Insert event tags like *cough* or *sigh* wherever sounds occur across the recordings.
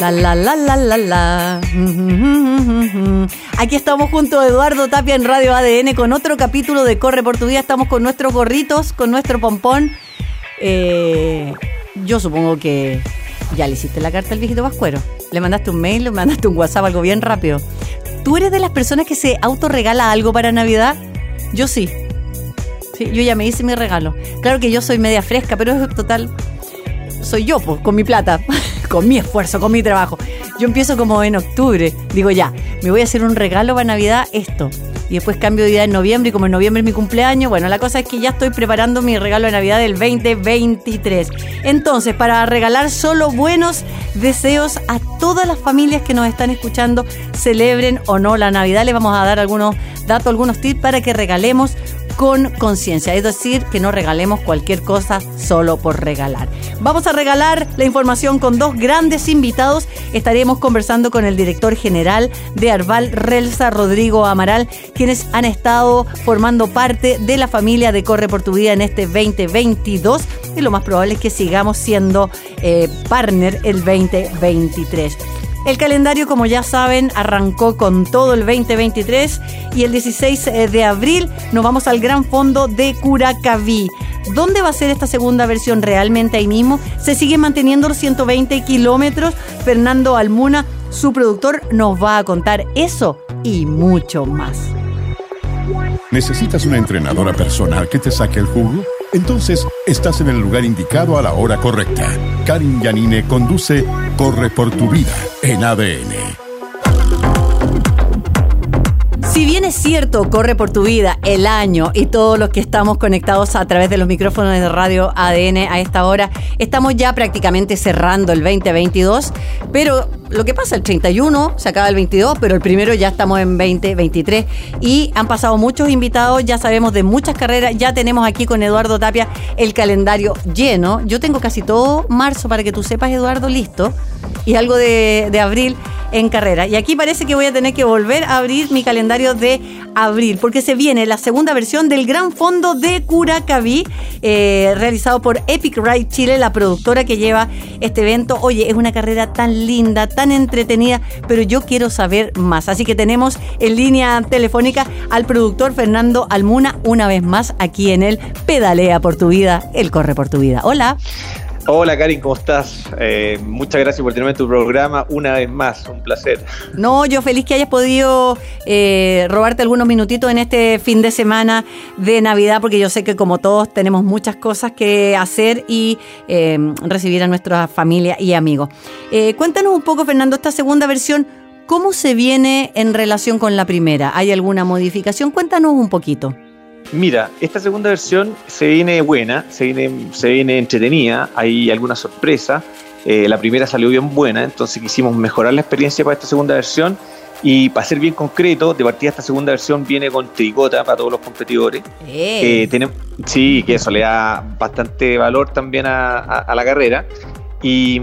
La la la la la la. Aquí estamos junto a Eduardo Tapia en Radio ADN con otro capítulo de Corre por tu vida. Estamos con nuestros gorritos, con nuestro pompón. Eh, yo supongo que ya le hiciste la carta al viejito Vascuero. Le mandaste un mail, le mandaste un WhatsApp, algo bien rápido. ¿Tú eres de las personas que se autorregala algo para Navidad? Yo sí. Sí, yo ya me hice mi regalo. Claro que yo soy media fresca, pero es total. Soy yo, pues, con mi plata. *laughs* con mi esfuerzo, con mi trabajo. Yo empiezo como en octubre. Digo, ya, me voy a hacer un regalo para Navidad, esto. Y después cambio de idea en noviembre y como en noviembre es mi cumpleaños, bueno, la cosa es que ya estoy preparando mi regalo de Navidad del 2023. Entonces, para regalar solo buenos deseos a todas las familias que nos están escuchando, celebren o no la Navidad, les vamos a dar algunos datos, algunos tips para que regalemos con conciencia, es decir, que no regalemos cualquier cosa solo por regalar. Vamos a regalar la información con dos grandes invitados. Estaremos conversando con el director general de Arval, Relsa Rodrigo Amaral, quienes han estado formando parte de la familia de Corre por tu Vida en este 2022 y lo más probable es que sigamos siendo eh, partner el 2023. El calendario, como ya saben, arrancó con todo el 2023 y el 16 eh, de abril nos vamos al Gran Fondo de Curacaví. ¿Dónde va a ser esta segunda versión realmente ahí mismo? Se sigue manteniendo los 120 kilómetros. Fernando Almuna, su productor, nos va a contar eso y mucho más. ¿Necesitas una entrenadora personal que te saque el jugo? Entonces estás en el lugar indicado a la hora correcta. Karin Yanine conduce Corre por tu vida en ADN. Si bien es cierto, corre por tu vida el año y todos los que estamos conectados a través de los micrófonos de radio ADN a esta hora, estamos ya prácticamente cerrando el 2022, pero lo que pasa, el 31 se acaba el 22, pero el primero ya estamos en 2023 y han pasado muchos invitados, ya sabemos de muchas carreras, ya tenemos aquí con Eduardo Tapia el calendario lleno. Yo tengo casi todo marzo para que tú sepas, Eduardo, listo, y algo de, de abril en carrera. Y aquí parece que voy a tener que volver a abrir mi calendario de abril, porque se viene la segunda versión del Gran Fondo de Curacaví, eh, realizado por Epic Ride Chile, la productora que lleva este evento. Oye, es una carrera tan linda, tan entretenida, pero yo quiero saber más. Así que tenemos en línea telefónica al productor Fernando Almuna, una vez más aquí en el Pedalea por tu vida, el Corre por tu vida. Hola. Hola Karin, ¿cómo estás? Eh, muchas gracias por tenerme en tu programa una vez más, un placer. No, yo feliz que hayas podido eh, robarte algunos minutitos en este fin de semana de Navidad, porque yo sé que como todos tenemos muchas cosas que hacer y eh, recibir a nuestra familia y amigos. cuéntanos un poco, Fernando, esta segunda versión, ¿cómo se viene en relación con la primera? ¿Hay alguna modificación? Cuéntanos un poquito. Mira, esta segunda versión se viene buena, se viene, se viene entretenida, hay alguna sorpresa. Eh, la primera salió bien buena, entonces quisimos mejorar la experiencia para esta segunda versión. Y para ser bien concreto, de partida esta segunda versión viene con tricota para todos los competidores. Eh. tenemos, sí, que eso le da bastante valor también a, la carrera. Y,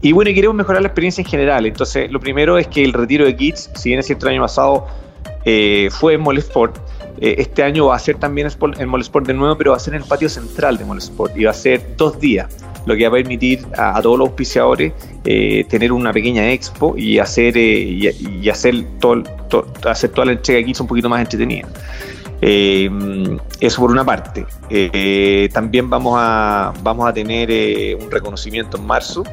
y, bueno, queremos mejorar la experiencia en general. Entonces, lo primero es que el retiro de kits, si bien es cierto el año pasado eh, fue en Molesport, eh, este año va a ser también en Molesport de nuevo, pero va a ser en el patio central de Molesport y va a ser dos días, lo que va a permitir a, todos los auspiciadores eh, tener una pequeña expo y hacer, eh, y, hacer, todo, hacer toda la entrega aquí un poquito más entretenida. eso por una parte. también vamos a, vamos a tener un reconocimiento en marzo.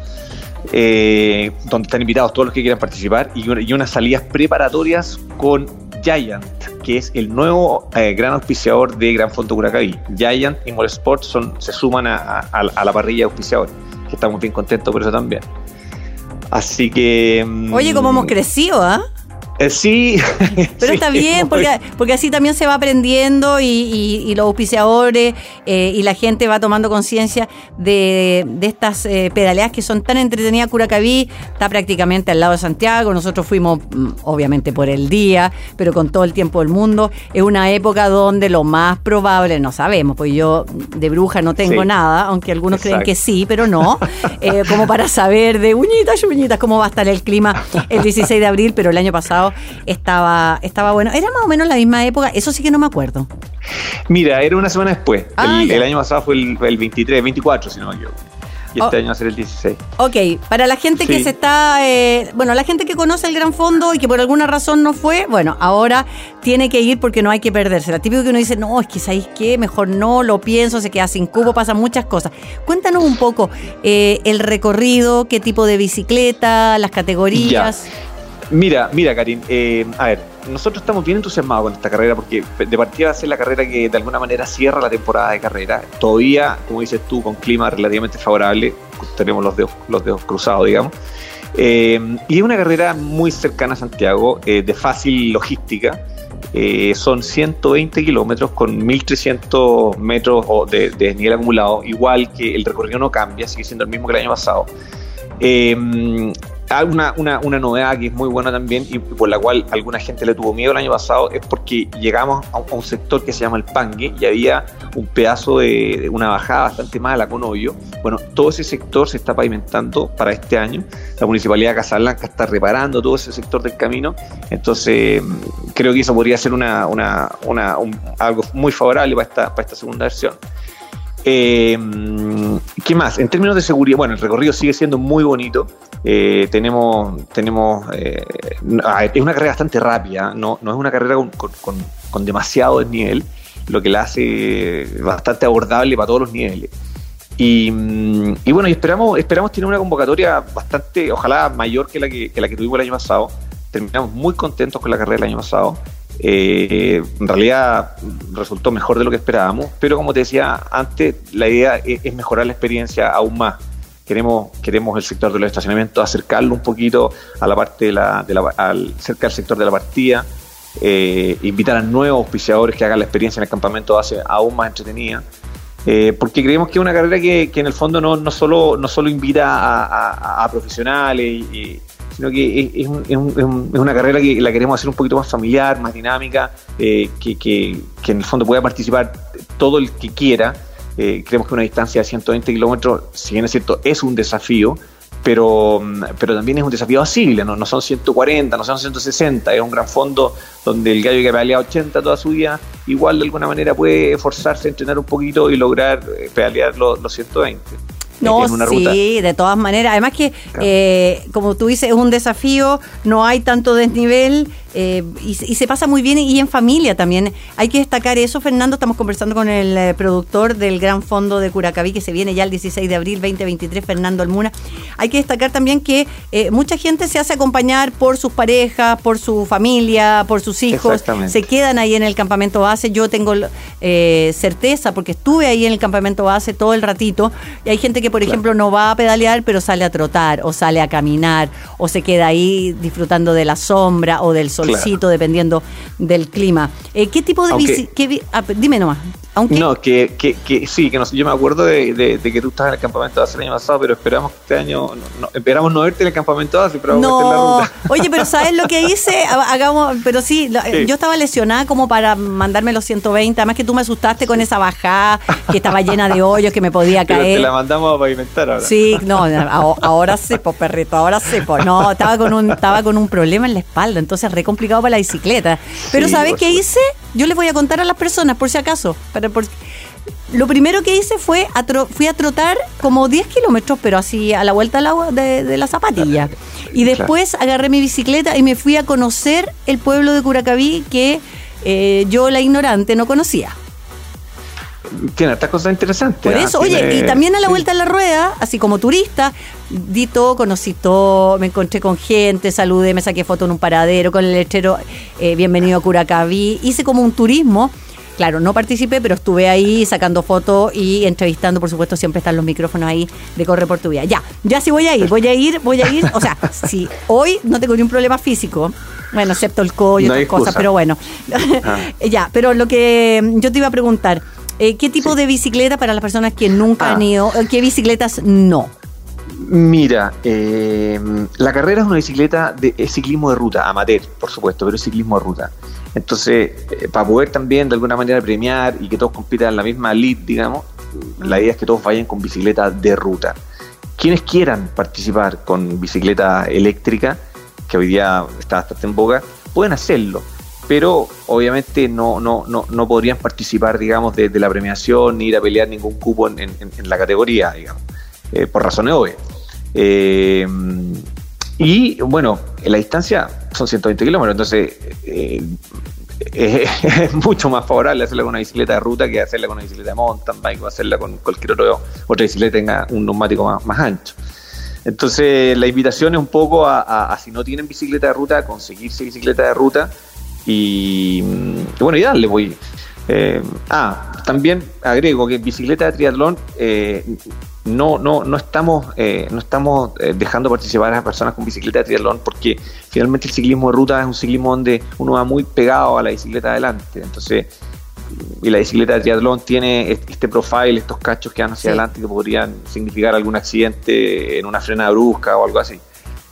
donde están invitados todos los que quieran participar y unas salidas preparatorias con Giant, que es el nuevo eh, gran auspiciador de Gran Fondo Curacaví. Giant y Molesport son, se suman a, la parrilla de auspiciadores, estamos bien contentos por eso también. Así que... Mm, Oye, ¿cómo hemos crecido, ah? Sí. *laughs* Pero está bien, porque, porque así también se va aprendiendo y, los auspiciadores eh, y la gente va tomando conciencia de, estas eh, pedaleadas que son tan entretenidas. Curacaví está prácticamente al lado de Santiago. Nosotros fuimos, mm, obviamente, por el día, pero con todo el tiempo del mundo. Es una época donde lo más probable, no sabemos, pues yo de bruja no tengo nada, aunque algunos creen que sí, pero no. *laughs* como para saber de uñitas y uñitas cómo va a estar el clima el 16 de abril, pero el año pasado estaba, estaba bueno. Era más o menos la misma época, eso sí que no me acuerdo. Mira, era una semana después. Ah, el, año pasado fue el, 23, 24, si no me equivoco. Y este oh. año va a ser el 16. Ok, para la gente que se está, eh, bueno, la gente que conoce el Gran Fondo y que por alguna razón no fue, bueno, ahora tiene que ir porque no hay que perderse. La típico que uno dice, no, es que ¿sabéis qué? Mejor no, lo pienso, se queda sin cubo, pasan muchas cosas. Cuéntanos un poco eh, el recorrido, qué tipo de bicicleta, las categorías. Mira, mira, Karin, eh, a ver, nosotros estamos bien entusiasmados con esta carrera porque de partida va a ser la carrera que de alguna manera cierra la temporada de carrera. Todavía, como dices tú, con clima relativamente favorable, tenemos los dedos, los dedos cruzados, digamos. Eh, y es una carrera muy cercana a Santiago, eh, de fácil logística. son 120 kilómetros con 1.300 metros de, de nivel acumulado, igual que el recorrido no cambia, sigue siendo el mismo que el año pasado. Hay una, una, una, novedad que es muy buena también y por la cual alguna gente le tuvo miedo el año pasado es porque llegamos a un, sector que se llama el Pangue y había un pedazo de, una bajada bastante mala con hoyo. Bueno, todo ese sector se está pavimentando para este año. La Municipalidad de Casablanca está reparando todo ese sector del camino. Entonces, creo que eso podría ser una, una, una algo muy favorable para esta, para esta segunda versión. Eh, ¿Qué más? En términos de seguridad, bueno, el recorrido sigue siendo muy bonito. Eh, tenemos, tenemos eh, es una carrera bastante rápida, no, no es una carrera con, demasiado desnivel, lo que la hace bastante abordable para todos los niveles. Y, y, bueno, esperamos, esperamos tener una convocatoria bastante, ojalá mayor que la que, que la que tuvimos el año pasado. Terminamos muy contentos con la carrera del año pasado. Eh, en realidad resultó mejor de lo que esperábamos, pero como te decía antes, la idea es, mejorar la experiencia aún más. Queremos, queremos el sector de los estacionamientos acercarlo un poquito a la parte de la, al, sector de la partida, eh, invitar a nuevos auspiciadores que hagan la experiencia en el campamento base aún más entretenida. Eh, porque creemos que es una carrera que, que en el fondo no, no, solo, no solo invita a, profesionales y, sino que es, una carrera que la queremos hacer un poquito más familiar, más dinámica, eh, que, en el fondo pueda participar todo el que quiera. Eh, creemos que una distancia de 120 kilómetros, si bien es cierto, es un desafío, pero, pero también es un desafío asible, ¿no? no son 140, no son 160, es un gran fondo donde el gallo que pedalea 80 toda su vida, igual de alguna manera puede esforzarse entrenar un poquito y lograr eh, pedalear los, los 120. No, sí, de todas maneras. Además que, eh, como tú dices, es un desafío, no hay tanto desnivel. Eh, y, se pasa muy bien y en familia también. Hay que destacar eso, Fernando. Estamos conversando con el eh, productor del Gran Fondo de Curacaví, que se viene ya el 16 de abril 2023, Fernando Almuna. Hay que destacar también que eh, mucha gente se hace acompañar por sus parejas, por su familia, por sus hijos. Se quedan ahí en el campamento base. Yo tengo certeza, porque estuve ahí en el campamento base todo el ratito. Y hay gente que, por ejemplo, no va a pedalear, pero sale a trotar, o sale a caminar, o se queda ahí disfrutando de la sombra o del sol dependiendo del clima. Eh, ¿Qué tipo de bici? Ah, dime nomás. No, que, que, sí, que no, yo me acuerdo de, que tú estabas en el campamento hace el año pasado, pero esperamos que este año, no, esperamos no verte en el campamento base, pero no. en la ruta. *laughs* Oye, pero ¿sabes lo que hice? Hagamos, pero sí, yo estaba lesionada como para mandarme los 120, además que tú me asustaste con esa bajada que estaba llena de hoyos, que me podía caer. Pero te la mandamos a pavimentar ahora. Sí, *laughs* no, ahora sí, pues perrito, ahora sí, pues no, estaba con un, estaba con un problema en la espalda, entonces re complicado para la bicicleta. Pero ¿sabes qué hice? Yo les voy a contar a las personas, por si acaso, para lo primero que hice fue, fui a trotar como 10 kilómetros, pero así a la vuelta al agua de, la zapatilla. Y después agarré mi bicicleta y me fui a conocer el pueblo de Curacaví que eh, yo, la ignorante, no conocía. Tiene estas cosas interesantes. Por ¿ah? eso, oye, y también a la vuelta a la rueda, así como turista, di todo, conocí todo, me encontré con gente, saludé, me saqué foto en un paradero con el lechero, eh, bienvenido a Curacaví, hice como un turismo claro, no participé, pero estuve ahí sacando fotos y entrevistando, por supuesto, siempre están los micrófonos ahí de Corre por tu Vida. Ya, ya sí voy a ir, voy a ir, voy a ir. O sea, si hoy no tengo ni un problema físico, bueno, excepto el collo y otras cosas, pero bueno. Ah. *laughs* ya, pero lo que yo te iba a preguntar, eh, ¿qué tipo de bicicleta para las personas que nunca han ah. ido? ¿Qué bicicletas no? Mira, eh, la carrera es una bicicleta de ciclismo de ruta, amateur, por supuesto, pero es ciclismo de ruta. Entonces, eh, para poder también de alguna manera premiar y que todos compitan en la misma lead, digamos, la idea es que todos vayan con bicicleta de ruta. Quienes quieran participar con bicicleta eléctrica, que hoy día está bastante en boga, pueden hacerlo, pero obviamente no, no, no, no podrían participar, digamos, de, la premiación ni ir a pelear ningún cupo en, en la categoría, digamos. Eh, por razones obvias. Eh, y bueno, la distancia son 120 kilómetros, entonces eh, *laughs* es, mucho más favorable hacerla con una bicicleta de ruta que hacerla con una bicicleta de mountain bike o hacerla con cualquier otro, otra bicicleta que tenga un neumático más, ancho. Entonces la invitación es un poco a, si no tienen bicicleta de ruta, a conseguirse bicicleta de ruta y, bueno, y darle, voy. ah, también agrego que bicicleta de triatlón no, no, no estamos, eh, no estamos eh, dejando participar a las personas con bicicleta de triatlón porque finalmente el ciclismo de ruta es un ciclismo donde uno va muy pegado a la bicicleta adelante. Entonces, y la bicicleta de triatlón tiene este profile, estos cachos que van hacia adelante que podrían significar algún accidente en una frena brusca o algo así.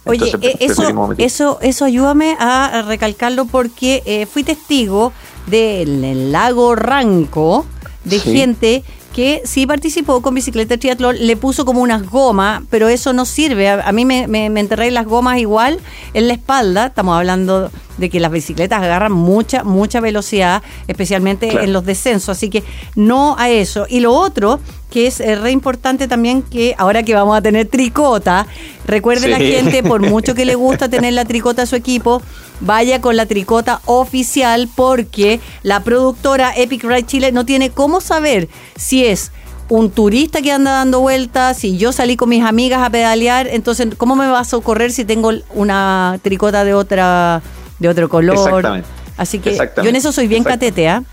Oye, eh, eso, eso, eso ayúdame a recalcarlo porque fui testigo del lago Ranco de gente que sí participó con bicicleta de triatlón, le puso como unas gomas, pero eso no sirve. A, mí me, me, enterré las gomas igual en la espalda. Estamos hablando de que las bicicletas agarran mucha, mucha velocidad, especialmente en los descensos. Así que no a eso. Y lo otro, que es eh, re importante también, que ahora que vamos a tener tricota, recuerde la gente, por mucho que le *laughs* gusta tener la tricota a su equipo, vaya con la tricota oficial porque la productora Epic Ride Chile no tiene cómo saber si es un turista que anda dando vueltas, si yo salí con mis amigas a pedalear, entonces, ¿cómo me va a socorrer si tengo una tricota de otra de otro color. Exactamente. Así que yo en eso soy bien catete, ¿ah?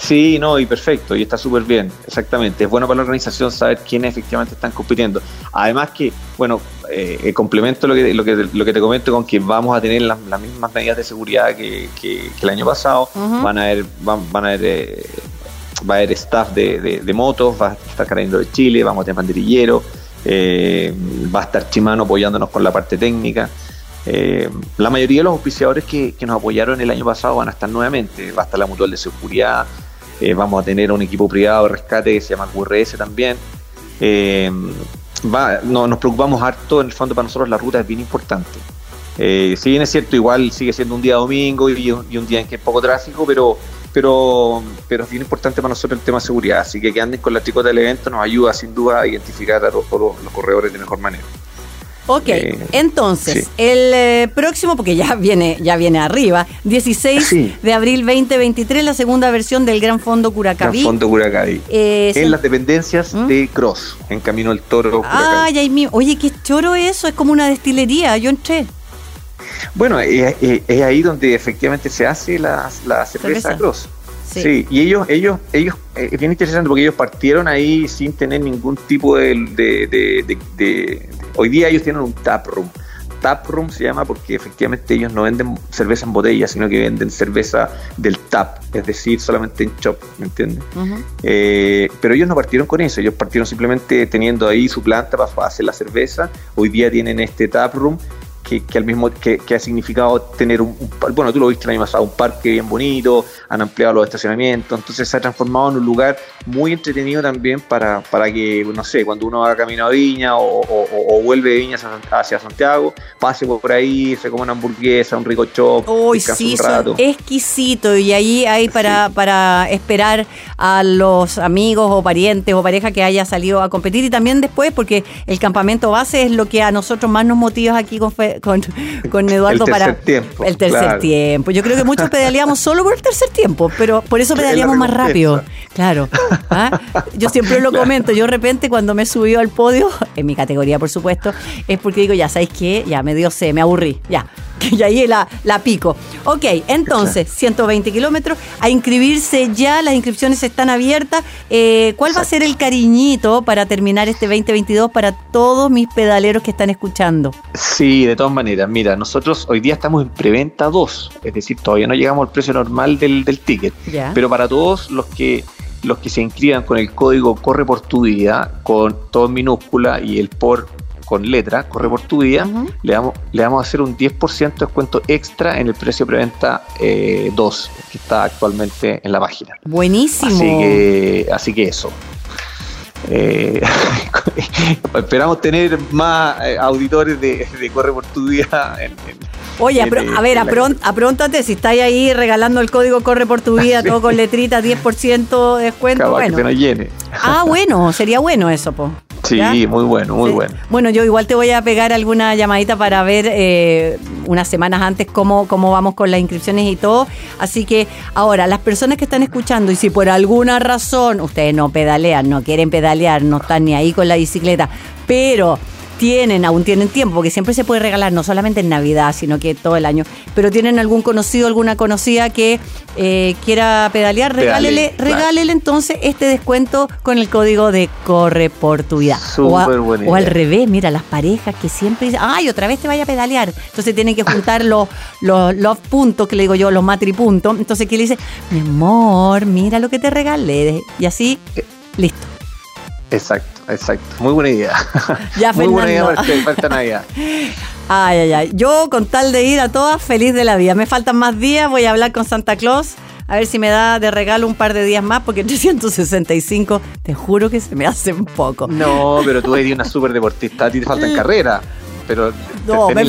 Sí, no, y perfecto, y está súper bien, exactamente. Es bueno para la organización saber quiénes efectivamente están compitiendo. Además que, bueno, eh, complemento lo que, lo, que, lo que te comento con que vamos a tener las, mismas medidas de seguridad que, el año pasado. Van a haber, van, a haber, eh, va a haber staff de, de, motos, va a estar cayendo de Chile, vamos a tener banderillero, eh, va a estar Chimano apoyándonos con la parte técnica. Eh, la mayoría de los auspiciadores que, nos apoyaron el año pasado van a estar nuevamente. Va a estar la Mutual de Seguridad, eh, vamos a tener un equipo privado de rescate que se llama QRS también. Eh, no, nos preocupamos harto, en el fondo para nosotros la ruta es bien importante. si bien es cierto, igual sigue siendo un día domingo y, un día en que hay poco tráfico, pero, pero, pero es bien importante para nosotros el tema de seguridad. Así que que anden con la tricota del evento nos ayuda sin duda a identificar a todos los corredores de mejor manera. Ok, eh, entonces, el eh, próximo, porque ya viene, ya viene arriba, 16 de abril 2023, la segunda versión del Gran Fondo Curacaví. Gran Fondo Curacaví. Eh, en las dependencias ¿Mm? de Cross, en Camino al Toro. Ah, ya, oye, qué choro eso, es como una destilería, yo entré. Bueno, es, ahí donde efectivamente se hace la, cerveza, Cross. Sí. y ellos, ellos, ellos, es bien interesante porque ellos partieron ahí sin tener ningún tipo de, de Hoy día ellos tienen un tap room. Tap room se llama porque efectivamente ellos no venden cerveza en botella, sino que venden cerveza del tap, es decir, solamente en shop, ¿me entiendes? Eh, pero ellos no partieron con eso, ellos partieron simplemente teniendo ahí su planta para hacer la cerveza. Hoy día tienen este tap que, al mismo que, ha significado tener un, bueno tú lo viste año pasado un parque bien bonito han ampliado los estacionamientos entonces se ha transformado en un lugar muy entretenido también para, para que no sé cuando uno va camino a Viña o, vuelve de Viña hacia Santiago pase por ahí se come una hamburguesa un rico chop Uy, sí, un rato. exquisito y ahí hay para, para esperar a los amigos o parientes o pareja que haya salido a competir y también después porque el campamento base es lo que a nosotros más nos motiva aquí con, con, con Eduardo el para tiempo, el tercer tiempo. Yo creo que muchos pedaleamos *laughs* solo por el tercer tiempo, pero por eso pedaleamos más rápido. Claro. ¿ah? Yo siempre lo *laughs* comento. Yo de repente cuando me subió al podio, en mi categoría por supuesto, es porque digo, ya sabéis qué, ya me dio sé, me aburrí. Ya, *laughs* que ahí la, la pico. Ok, entonces, 120 kilómetros, a inscribirse ya, las inscripciones están abiertas. Eh, ¿Cuál va a ser el cariñito para terminar este 2022 para todos mis pedaleros que están escuchando? Sí, de todas maneras, mira, nosotros hoy día estamos en preventa 2, es decir, todavía no llegamos al precio normal del, del ticket, pero para todos los que los que se inscriban con el código Corre por tu vida, con todo en minúscula y el por con letra, corre por tu vida, le, vamos, le vamos a hacer un 10% de descuento extra en el precio preventa 2, eh, que está actualmente en la página. Buenísimo. Así que, así que eso. Eh, *laughs* esperamos tener más eh, auditores de, Corre por tu vida en, Oye, a, ver, apróntate, si estáis ahí regalando el código Corre por tu vida, *laughs* todo con letritas, 10% de descuento. bueno. que llene. Ah, bueno, sería bueno eso, po. Sí, muy bueno, muy bueno. Bueno, yo igual te voy a pegar alguna llamadita para ver eh, unas semanas antes cómo, cómo vamos con las inscripciones y todo. Así que ahora, las personas que están escuchando y si por alguna razón ustedes no pedalean, no quieren pedalear, no están ni ahí con la bicicleta, pero tienen, aún tienen tiempo, porque siempre se puede regalar, no solamente en Navidad, sino que todo el año. Pero tienen algún conocido, alguna conocida que eh, quiera pedalear, regálele, regálele entonces este descuento con el código de Corre por tu vida. O, o, al revés, mira, las parejas que siempre dicen, ay, otra vez te vaya a pedalear. Entonces tienen que juntar *laughs* los, los puntos, que le digo yo, los matripuntos. Entonces, ¿qué le dice? Mi amor, mira lo que te regalé. Y así, eh, listo. Exacto, exacto. Muy buena idea. *laughs* Ya, Muy buena idea para, este, esta Navidad. *laughs* Ay, ay, ay. Yo, con tal de ir a todas, feliz de la vida. Me faltan más días, voy a hablar con Santa Claus. A ver si me da de regalo un par de días más, porque 365, te juro que se me hace un poco. No, pero tú eres una súper deportista, a ti te faltan *laughs* carreras pero no, me,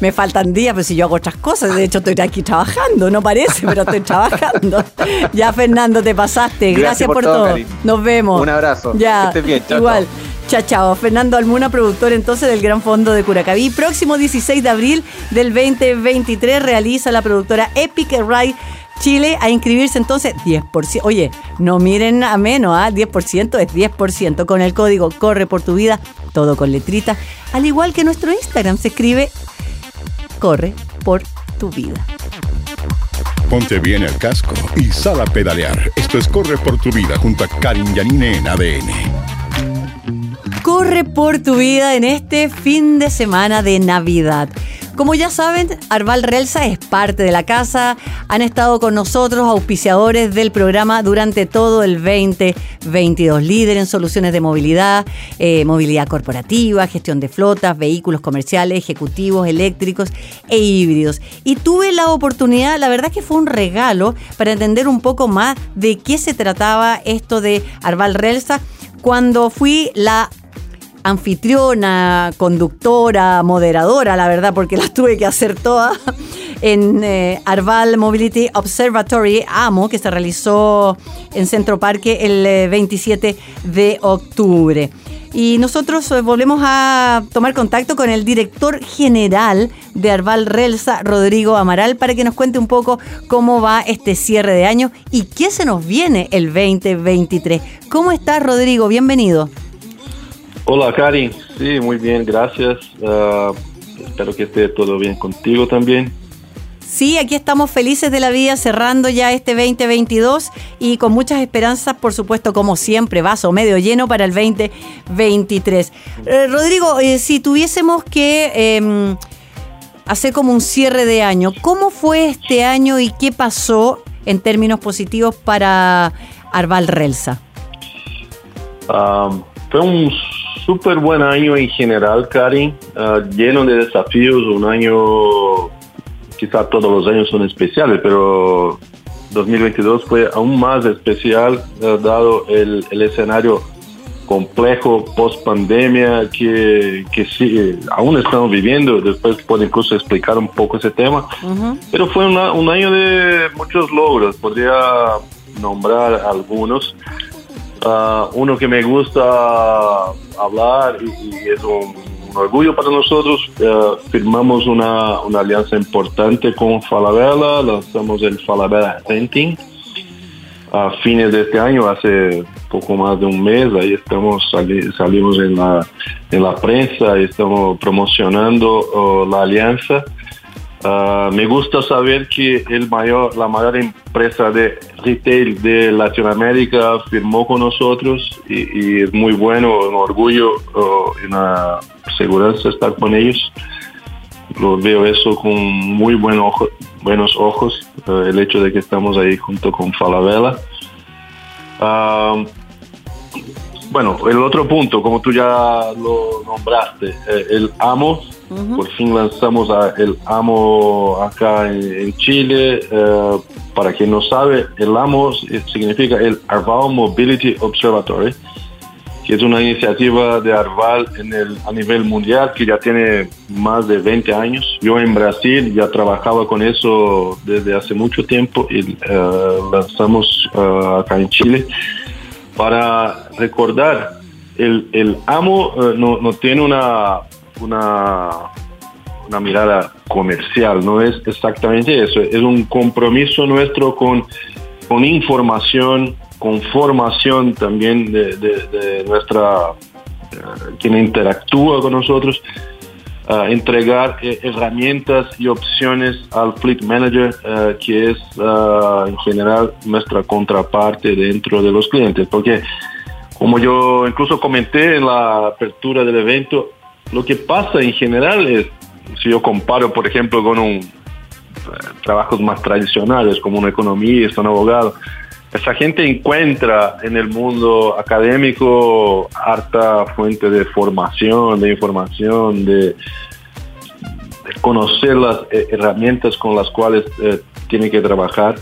me faltan días, pero si yo hago otras cosas, de hecho estoy aquí trabajando, no parece, pero estoy trabajando. *laughs* ya Fernando, te pasaste, gracias, por, todo. Nos vemos. Un abrazo. Ya, igual. Chao, chao. Fernando Almuna, productor entonces del Gran Fondo de Curacaví. Próximo 16 de abril del 2023 realiza la productora Epic Ride Chile a inscribirse entonces 10%. Oye, no miren a menos, ¿ah? 10% es 10% con el código Corre por tu vida, todo con letrita, al igual que nuestro Instagram se escribe Corre por tu vida. Ponte bien el casco y sal a pedalear. Esto es Corre por tu vida junto a Karin Yanine en ADN. Corre por tu vida en este fin de semana de Navidad. Como ya saben, Arval Relsa es parte de la casa. Han estado con nosotros, auspiciadores del programa durante todo el 2022. Líder en soluciones de movilidad, eh, movilidad corporativa, gestión de flotas, vehículos comerciales, ejecutivos, eléctricos e híbridos. Y tuve la oportunidad, la verdad que fue un regalo para entender un poco más de qué se trataba esto de Arval Relsa cuando fui la anfitriona, conductora, moderadora, la verdad, porque las tuve que hacer todas en eh, Arval Mobility Observatory AMO, que se realizó en Centro Parque el 27 eh, de octubre. Y nosotros eh, volvemos a tomar contacto con el director general de Arval Relsa, Rodrigo Amaral, para que nos cuente un poco cómo va este cierre de año y qué se nos viene el 2023. ¿Cómo estás, Rodrigo? Bienvenido. Hola, Karin. Sí, muy bien, gracias. Ah, espero que esté todo bien contigo también. Sí, aquí estamos felices de la vida, cerrando ya este 2022 y con muchas esperanzas, por supuesto, como siempre, vaso medio lleno para el 2023. Eh, Rodrigo, eh, si tuviésemos que em, hacer como un cierre de año, ¿cómo fue este año y qué pasó en términos positivos para Arval Relsa? Ah, fue un súper buen año en general, Karin, ah, lleno de desafíos, un año, quizá todos los años son especiales, pero 2022 fue aún más especial, ah, dado el, escenario complejo post pandemia que, que sí, aún estamos viviendo, después puedo incluso explicar un poco ese tema, pero fue un año de muchos logros, podría nombrar algunos. Ah, uno que me gusta hablar y, es un, orgullo para nosotros. Uh, firmamos una, una, alianza importante con Falabella, lanzamos el Falabella Renting a fines de este año, hace poco más de un mes, ahí estamos salimos en la, en la prensa estamos promocionando oh, la alianza. Ah, me gusta saber que el mayor, la mayor empresa de retail de Latinoamérica firmó con nosotros y, es muy bueno, un orgullo una seguridad estar con ellos. Lo veo eso con muy buen ojo, buenos ojos, eh, el hecho de que estamos ahí junto con Falabella. Ah, bueno, el otro punto, como tú ya lo nombraste, eh, el AMO, por fin lanzamos el AMO acá en, Chile. Eh, para quien no sabe, el AMO significa el Arval Mobility Observatory, que es una iniciativa de Arval en el, a nivel mundial que ya tiene más de 20 años. Yo en Brasil ya trabajaba con eso desde hace mucho tiempo y eh, lanzamos acá en Chile para recordar, el, el amo eh, no, no, tiene una, una, una, mirada comercial, no es exactamente eso, es un compromiso nuestro con, con información, con formación también de, nuestra, eh, quien interactúa con nosotros entregar eh, herramientas y opciones al Fleet Manager, eh, que es eh, en general nuestra contraparte dentro de los clientes. Porque, como yo incluso comenté en la apertura del evento, lo que pasa en general es, si yo comparo, por ejemplo, con un trabajos más tradicionales, como un economista, un abogado, esa gente encuentra en el mundo académico harta fuente de formación, de información, de, conocer las eh, herramientas con las cuales eh, tiene que trabajar.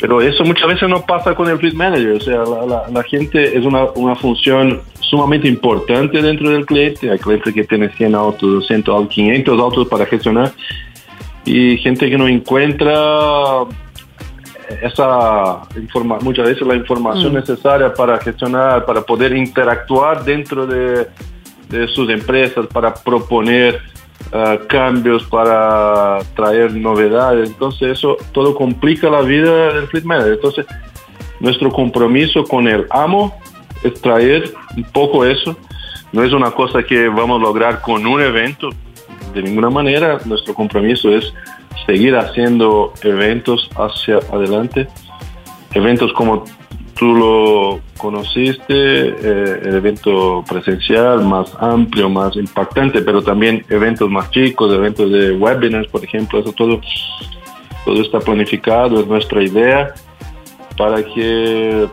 Pero eso muchas veces no pasa con el Fleet Manager. O sea, la, gente es una, una, función sumamente importante dentro del cliente. Hay clientes que tienen 100 autos, 200 autos, 500 autos para gestionar. Y gente que no encuentra esa informa muchas veces la información mm. necesaria para gestionar, para poder interactuar dentro de, sus empresas, para proponer uh, cambios, para traer novedades. Entonces eso todo complica la vida del fleet manager. Entonces nuestro compromiso con el amo es traer un poco eso. No es una cosa que vamos a lograr con un evento, de ninguna manera. Nuestro compromiso es seguir haciendo eventos hacia adelante, eventos como tú lo conociste, eh, el evento presencial más amplio, más impactante, pero también eventos más chicos, eventos de webinars, por ejemplo, eso todo, todo está planificado, es nuestra idea para que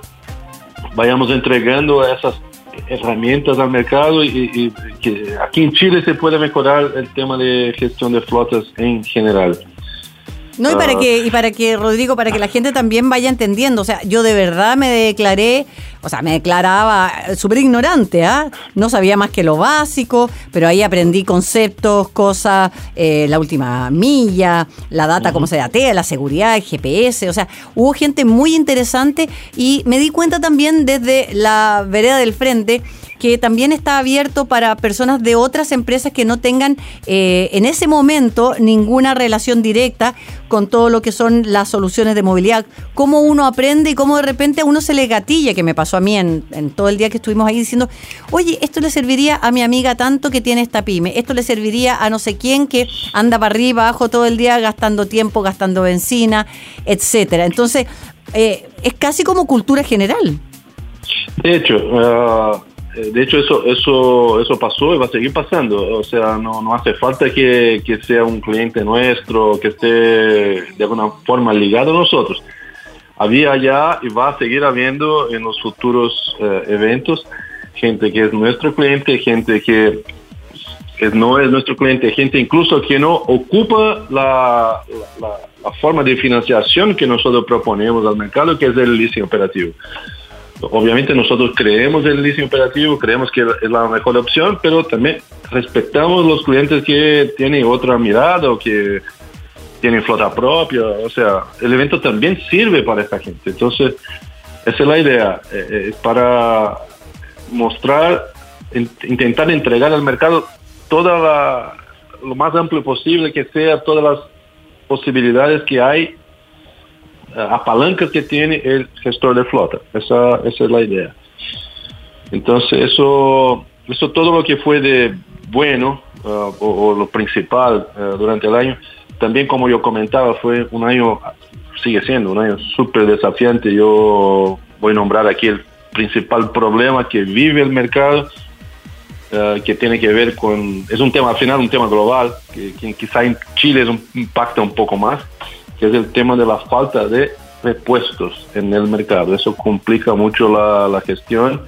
vayamos entregando esas herramientas al mercado y, que aquí en Chile se puede mejorar el tema de gestión de flotas en general. No, y para ah. que, y para que, Rodrigo, para que la gente también vaya entendiendo. O sea, yo de verdad me declaré, o sea, me declaraba súper ignorante, ¿ah? No sabía más que lo básico, pero ahí aprendí conceptos, cosas, eh, la última milla, la data, cómo se datea, la seguridad, el GPS. O sea, hubo gente muy interesante y me di cuenta también desde la vereda del frente que también está abierto para personas de otras empresas que no tengan eh, en ese momento ninguna relación directa con todo lo que son las soluciones de movilidad. Cómo uno aprende y cómo de repente a uno se le gatilla, que me pasó a mí en, todo el día que estuvimos ahí diciendo, oye, esto le serviría a mi amiga tanto que tiene esta pyme, esto le serviría a no sé quién que anda para arriba, abajo todo el día gastando tiempo, gastando benzina, etcétera. Entonces, eh, es casi como cultura general. De hecho, uh, de hecho, eso, eso, eso pasó y va a seguir pasando. O sea, no, no hace falta que, que, sea un cliente nuestro, que esté de alguna forma ligado a nosotros. Había ya y va a seguir habiendo en los futuros eh, eventos gente que es nuestro cliente, gente que, no es nuestro cliente, gente incluso que no ocupa la, la, la forma de financiación que nosotros proponemos al mercado, que es el leasing operativo. Obviamente nosotros creemos en el leasing operativo, creemos que es la mejor opción, pero también respetamos los clientes que tienen otra mirada o que tienen flota propia. O sea, el evento también sirve para esta gente. Entonces, esa es la idea, eh, eh, para mostrar, intentar entregar al mercado toda la, lo más amplio posible que sea, todas las posibilidades que hay a palanca que tiene el gestor de flota. Esa, esa es la idea. Entonces, eso, eso todo lo que fue de bueno uh, o, lo principal uh, durante el año también como yo comentaba, fue un año, sigue siendo un año súper desafiante. Yo voy a nombrar aquí el principal problema que vive el mercado, eh, que tiene que ver con, es un tema al final, un tema global, que, quizá en Chile es un, impacta un poco más, que es el tema de la falta de repuestos en el mercado. Eso complica mucho la, la gestión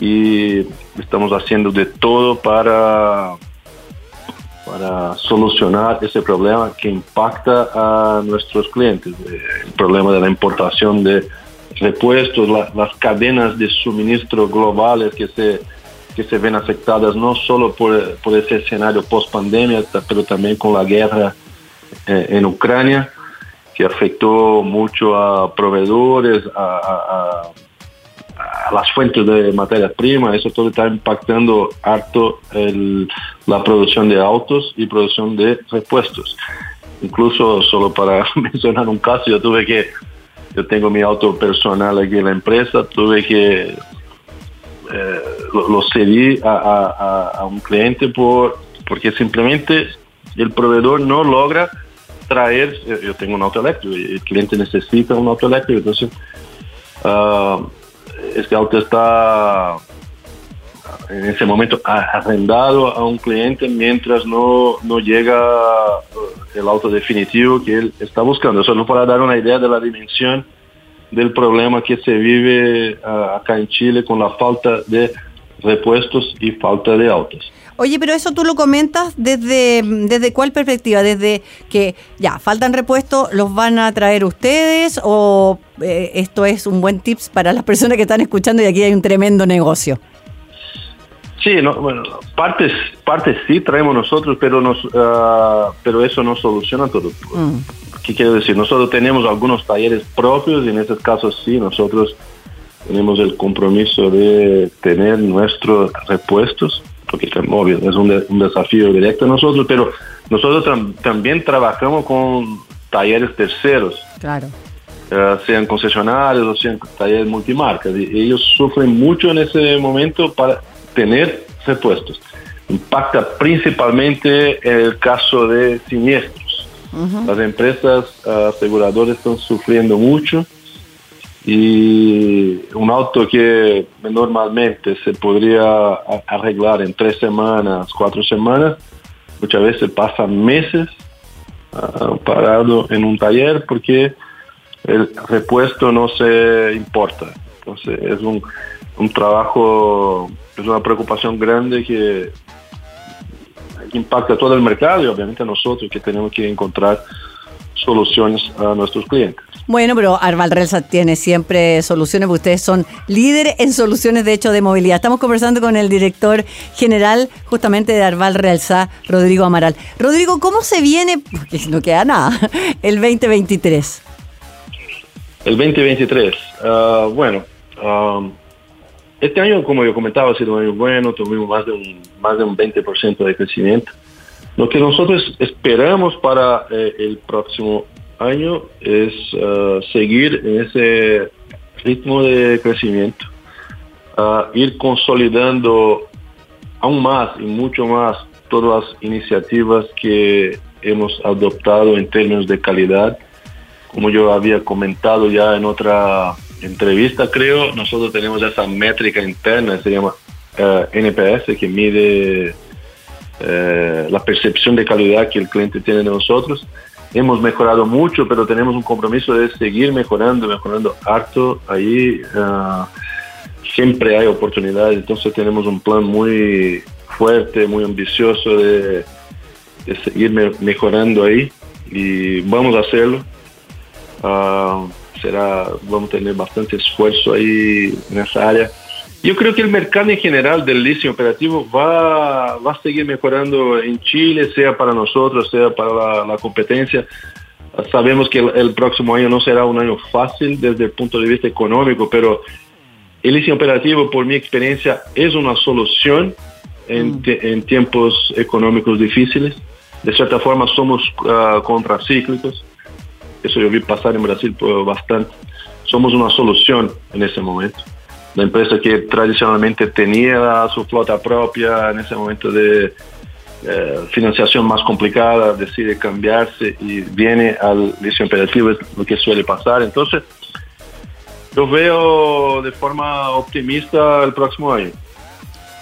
y estamos haciendo de todo para para solucionar ese problema que impacta a nuestros clientes. El problema de la importación de repuestos, las cadenas de suministro globales que se, que se ven afectadas no solo por, por ese escenario post pandemia, pero también con la guerra eh, en Ucrania, que afectó mucho a proveedores, a a las fuentes de materia prima, eso todo está impactando harto la producción de autos y producción de repuestos. Incluso solo para *laughs* mencionar un caso, yo tuve que, yo tengo mi auto personal aquí en la empresa, tuve que eh, lo, cedí a, un cliente por, porque simplemente el proveedor no logra traer, yo tengo un auto eléctrico el cliente necesita un auto eléctrico, entonces uh, este auto está en ese momento arrendado a un cliente mientras no, no llega uh, el auto definitivo que él está buscando. Solo para dar una idea de la dimensión del problema que se vive uh, acá en Chile con la falta de repuestos y falta de autos. Oye, pero eso tú lo comentas desde, desde cuál perspectiva, desde que ya faltan repuestos, los van a traer ustedes o eh, esto es un buen tips para las personas que están escuchando y aquí hay un tremendo negocio. Sí, no, bueno, partes, partes sí traemos nosotros, pero nos, ah, pero eso no soluciona todo. Mm. ¿Qué quiero decir? Nosotros tenemos algunos talleres propios y en estos casos sí, nosotros tenemos el compromiso de tener nuestros repuestos porque obvio, es un, desafío directo a nosotros, pero nosotros también trabajamos con talleres terceros. Claro. Eh, sean concesionarios o sean talleres multimarcas. Y ellos sufren mucho en ese momento para tener repuestos. Impacta principalmente el caso de siniestros. Las empresas uh, aseguradoras están sufriendo mucho y un auto que normalmente se podría arreglar en tres semanas, cuatro semanas, muchas veces pasa meses ah, parado en un taller porque el repuesto no se importa. Entonces es un, un trabajo, es una preocupación grande que impacta todo el mercado y obviamente nosotros que tenemos que encontrar soluciones a nuestros clientes. Bueno, pero Arval Relsa tiene siempre soluciones, porque ustedes son líderes en soluciones de hecho de movilidad. Estamos conversando con el director general justamente de Arval Relsa, Rodrigo Amaral. Rodrigo, ¿cómo se viene, porque no queda nada, *laughs* el 2023? El 2023, ah, bueno, ah, este año, como yo comentaba, ha sido un año bueno, tuvimos más de un, más de un 20% de crecimiento. Lo que nosotros esperamos para eh, el próximo año es uh, seguir en ese ritmo de crecimiento, uh, ir consolidando aún más y mucho más todas las iniciativas que hemos adoptado en términos de calidad. Como yo había comentado ya en otra entrevista, creo, nosotros tenemos esa métrica interna, se llama NPS, que mide la percepción de calidad que el cliente tiene de nosotros hemos mejorado mucho, pero tenemos un compromiso de seguir mejorando, mejorando harto. Ahí ah, siempre hay oportunidades, entonces tenemos un plan muy fuerte, muy ambicioso de, seguir mejorando ahí y vamos a hacerlo. Ah, será, vamos a tener bastante esfuerzo ahí en esa área. Yo creo que el mercado en general del leasing operativo va, va a seguir mejorando en Chile, sea para nosotros, sea para la, competencia. Sabemos que el, próximo año no será un año fácil desde el punto de vista económico, pero el leasing operativo, por mi experiencia, es una solución en, mm. tiempos económicos difíciles. De cierta forma, somos uh, contracíclicos. Eso yo vi pasar en Brasil por bastante. Somos una solución en ese momento la empresa que tradicionalmente tenía su flota propia en ese momento de, eh, financiación más complicada decide cambiarse y viene al liceo imperativo, es lo que suele pasar. Entonces, yo veo de forma optimista el próximo año.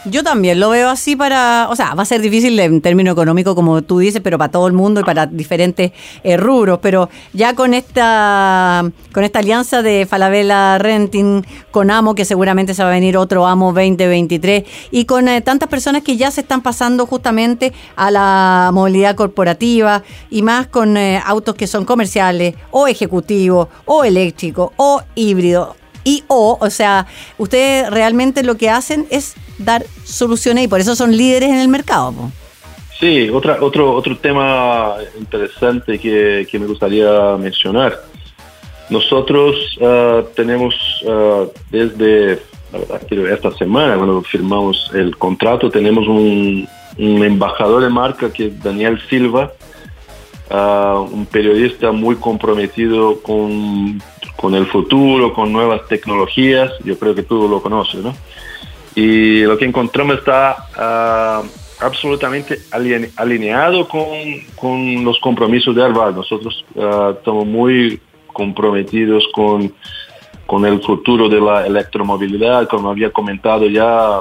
Yo también lo veo así para, o sea, va a ser difícil en términos económicos, como tú dices, pero para todo el mundo y para diferentes eh, rubros. Pero ya con esta, con esta alianza de Falabella Renting con Amo, que seguramente se va a venir otro Amo 2023, y con eh, tantas personas que ya se están pasando justamente a la movilidad corporativa y más con eh, autos que son comerciales o ejecutivos o eléctricos o híbridos y o, o sea, ustedes realmente lo que hacen es dar soluciones y por eso son líderes en el mercado. Sí, otra, otro, otro tema interesante que, me gustaría mencionar. Nosotros ah, tenemos uh, desde esta semana, cuando firmamos el contrato, tenemos un, embajador de marca que es Daniel Silva, ah, un periodista muy comprometido con con el futuro, con nuevas tecnologías, yo creo que tú lo conoces, ¿no? Y lo que encontramos está ah, absolutamente alineado con, con, los compromisos de Arval. Nosotros ah, estamos muy comprometidos con, con el futuro de la electromovilidad, como había comentado ya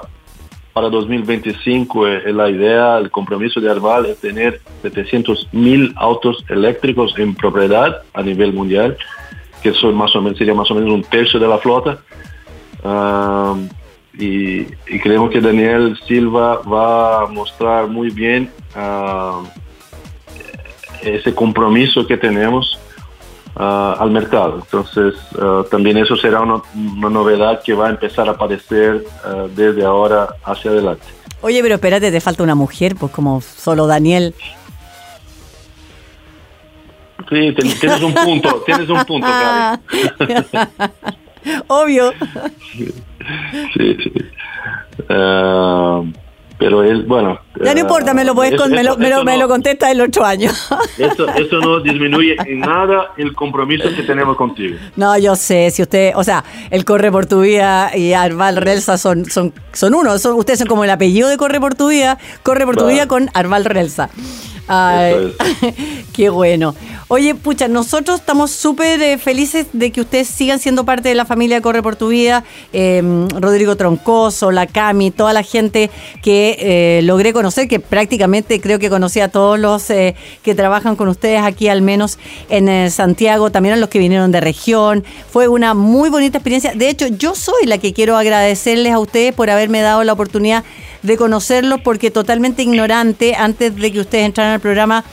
para 2025 eh, la idea, el compromiso de Arval es tener 700 mil autos eléctricos en propiedad a nivel mundial que eso más o menos, sería más o menos un tercio de la flota. y, creemos que Daniel Silva va a mostrar muy bien ese compromiso que tenemos al mercado. Entonces, también eso será una, novedad que va a empezar a aparecer desde ahora hacia adelante. Oye, pero espérate, te falta una mujer, pues como solo Daniel. Sí, tienes un punto, tienes un punto, *laughs* Obvio. Sí, sí. Ah, pero él, bueno. Ya no importa, me lo, puedes me, lo, me, lo, contesta el otro año. Eso, eso no *laughs* disminuye en nada el compromiso que tenemos contigo. No, yo sé, si usted, o sea, el Corre por tu Vida y Arval Relsa son, son, son uno, son, ustedes son como el apellido de Corre por tu Vida, Corre por tu Vida con Arval Relsa. Ay, *laughs* qué bueno. Oye, pucha, nosotros estamos súper eh, felices de que ustedes sigan siendo parte de la familia Corre por tu Vida. Em, Rodrigo Troncoso, la Cami, toda la gente que eh, logré conocer, que prácticamente creo que conocí a todos los eh, que trabajan con ustedes aquí, al menos en Santiago, también a los que vinieron de región. Fue una muy bonita experiencia. De hecho, yo soy la que quiero agradecerles a ustedes por haberme dado la oportunidad de conocerlos, porque totalmente ignorante, antes de que ustedes entraran al programa,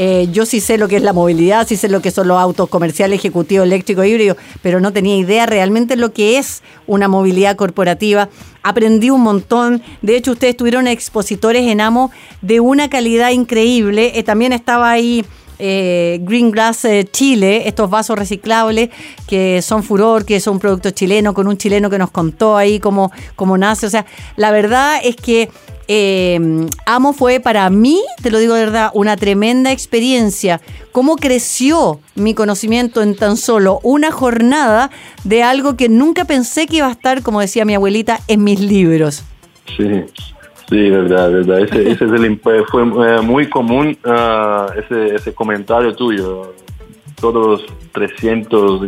eh, yo sí sé lo que es la movilidad, sí sé lo que son los autos comerciales, ejecutivos, eléctricos, híbridos, pero no tenía idea realmente lo que es una movilidad corporativa. Aprendí un montón. De hecho, ustedes tuvieron expositores en AMO de una calidad increíble. Eh, también estaba ahí eh, Green Glass Chile, estos vasos reciclables que son furor, que son un producto chileno, con un chileno que nos contó ahí cómo, cómo nace. O sea, la verdad es que eh, Amo fue para mí, te lo digo de verdad, una tremenda experiencia. Cómo creció mi conocimiento en tan solo una jornada de algo que nunca pensé que iba a estar, como decía mi abuelita, en mis libros. Sí, sí, verdad, verdad. Ese, ese es el, fue eh, muy común ah, ese, ese comentario tuyo todos los 300 uh,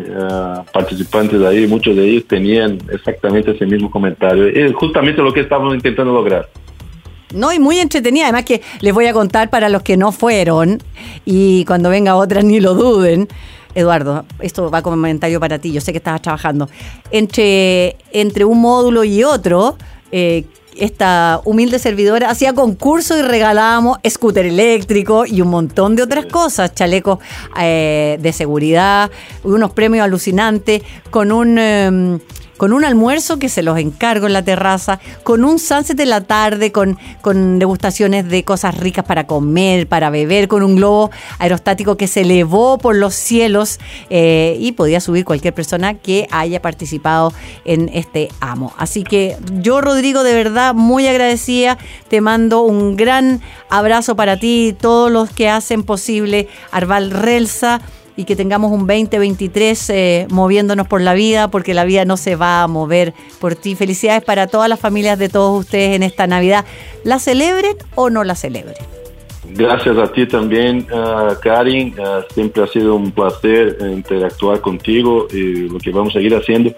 participantes ahí, muchos de ellos tenían exactamente ese mismo comentario. Es justamente lo que estamos intentando lograr. No, y muy entretenida. Además que les voy a contar para los que no fueron y cuando venga otra ni lo duden. Eduardo, esto va como comentario para ti, yo sé que estabas trabajando. Entre, entre un módulo y otro, eh, esta humilde servidora hacía concurso y regalábamos scooter eléctrico y un montón de otras cosas, chalecos eh, de seguridad, unos premios alucinantes, con un... Em, con un almuerzo que se los encargo en la terraza, con un sunset de la tarde, con, con degustaciones de cosas ricas para comer, para beber, con un globo aerostático que se elevó por los cielos eh, y podía subir cualquier persona que haya participado en este amo. Así que yo, Rodrigo, de verdad muy agradecida, te mando un gran abrazo para ti y todos los que hacen posible Arval Relsa y que tengamos un 2023 eh, moviéndonos por la vida, porque la vida no se va a mover por ti. Felicidades para todas las familias de todos ustedes en esta Navidad. ¿La celebren o no la celebren? Gracias a ti también, uh, Karin. Uh, siempre ha sido un placer interactuar contigo y lo que vamos a seguir haciendo.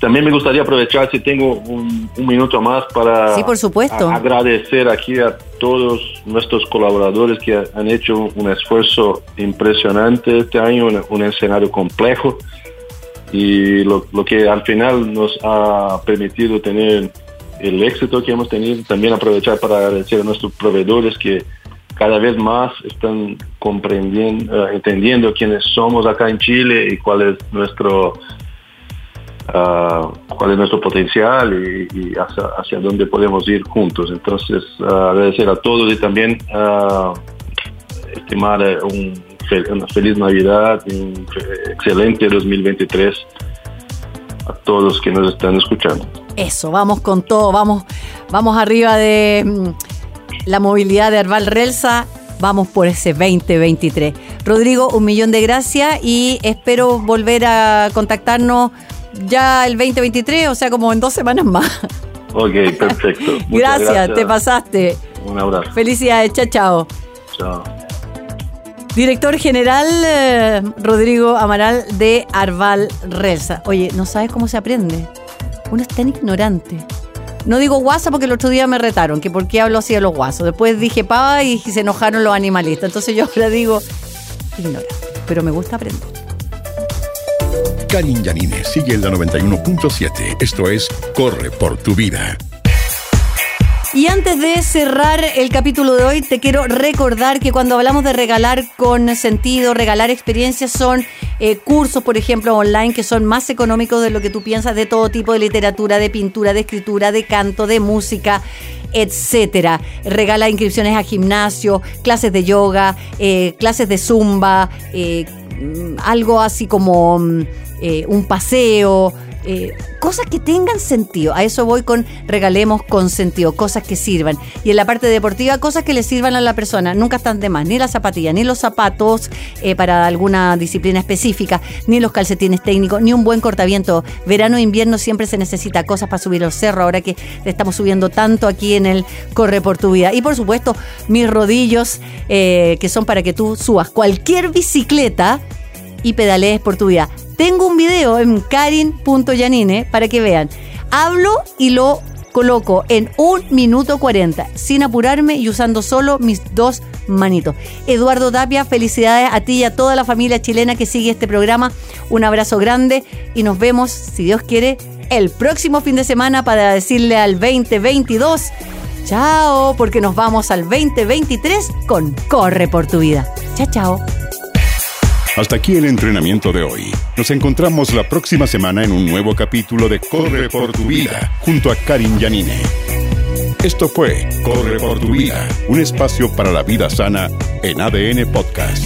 También me gustaría aprovechar, si tengo un, minuto más, para sí, por supuesto. agradecer aquí a todos nuestros colaboradores que han hecho un esfuerzo impresionante este año, un, escenario complejo y lo, lo, que al final nos ha permitido tener el éxito que hemos tenido. También aprovechar para agradecer a nuestros proveedores que cada vez más están comprendiendo, uh, entendiendo quiénes somos acá en Chile y cuál es nuestro uh, cuál es nuestro potencial y, hacia, dónde podemos ir juntos. Entonces, uh, agradecer a todos y también estimar eh, un, una feliz Navidad un excelente 2023 a todos que nos están escuchando. Eso, vamos con todo, vamos, vamos arriba de mm, la movilidad de Arval Relsa. Vamos por ese 2023. Rodrigo, un millón de gracias y espero volver a contactarnos ya el 2023, o sea, como en dos semanas más. Ok, perfecto. *laughs* gracias, te pasaste. Un abrazo. Felicidades, chao, chao. Chao. Director General eh, Rodrigo Amaral de Arval Relsa. Oye, ¿no sabes cómo se aprende? Uno es tan ignorante. No digo guasa porque el otro día me retaron, que por qué hablo así de los guasos. Después dije pava y se enojaron los animalistas. Entonces yo ahora digo ignorante, pero me gusta aprender. Karin Yanine sigue en la 91.7. Esto es Corre por tu vida. Y antes de cerrar el capítulo de hoy, te quiero recordar que cuando hablamos de regalar con sentido, regalar experiencias, son eh, cursos, por ejemplo, online que son más económicos de lo que tú piensas, de todo tipo de literatura, de pintura, de escritura, de canto, de música etcétera. Regala inscripciones a gimnasio, clases de yoga, eh, clases de zumba, eh, algo así como mm, un paseo, eh, cosas que tengan sentido. A eso voy con regalemos con sentido, cosas que sirvan. Y en la parte deportiva, cosas que le sirvan a la persona. Nunca están de más, ni las zapatillas, ni los zapatos eh, para alguna disciplina específica, ni los calcetines técnicos, ni un buen cortaviento. Verano e invierno siempre se necesita cosas para subir los cerros, ahora que estamos subiendo tanto aquí en el Corre por tu vida. Y por supuesto, mis rodillos, eh, que son para que tú subas cualquier bicicleta y pedalees por tu vida. Tengo un video en karin.yanine para que vean. Hablo y lo coloco en un minuto 40, sin apurarme y usando solo mis dos manitos. Eduardo Tapia, felicidades a ti y a toda la familia chilena que sigue este programa. Un abrazo grande y nos vemos, si Dios quiere, el próximo fin de semana para decirle al 2022. Chao, porque nos vamos al 2023 con Corre por tu vida. Chao, chao. Hasta aquí el entrenamiento de hoy. Nos encontramos la próxima semana en un nuevo capítulo de Corre por tu vida junto a Karin Yanine. Esto fue Corre por tu vida, un espacio para la vida sana en ADN Podcast.